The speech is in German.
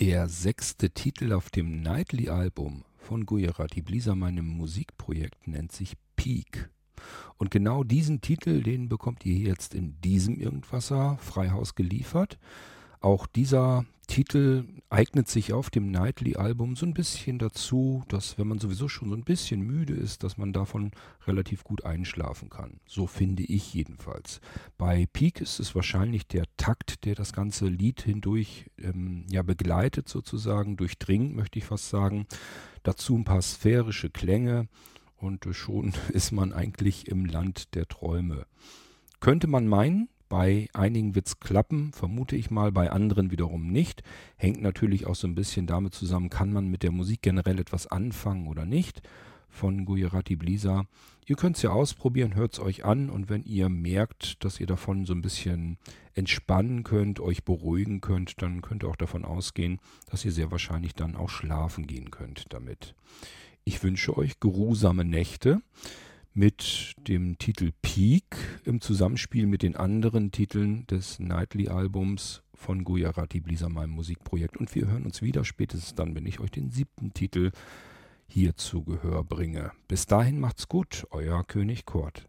Der sechste Titel auf dem Nightly-Album von Gujarati Blisa, meinem Musikprojekt, nennt sich Peak. Und genau diesen Titel, den bekommt ihr jetzt in diesem Irgendwasser Freihaus geliefert. Auch dieser Titel eignet sich auf dem Nightly-Album so ein bisschen dazu, dass wenn man sowieso schon so ein bisschen müde ist, dass man davon relativ gut einschlafen kann. So finde ich jedenfalls. Bei Peak ist es wahrscheinlich der Takt, der das ganze Lied hindurch ähm, ja begleitet sozusagen, durchdringt, möchte ich fast sagen. Dazu ein paar sphärische Klänge und schon ist man eigentlich im Land der Träume. Könnte man meinen, bei einigen wird es klappen, vermute ich mal, bei anderen wiederum nicht. Hängt natürlich auch so ein bisschen damit zusammen, kann man mit der Musik generell etwas anfangen oder nicht. Von Gujarati Blisa. Ihr könnt es ja ausprobieren, hört es euch an und wenn ihr merkt, dass ihr davon so ein bisschen entspannen könnt, euch beruhigen könnt, dann könnt ihr auch davon ausgehen, dass ihr sehr wahrscheinlich dann auch schlafen gehen könnt damit. Ich wünsche euch geruhsame Nächte mit dem Titel Peak im Zusammenspiel mit den anderen Titeln des Nightly-Albums von Gujarati Blisa, meinem Musikprojekt. Und wir hören uns wieder spätestens dann, wenn ich euch den siebten Titel hier zu Gehör bringe. Bis dahin macht's gut, euer König Kurt.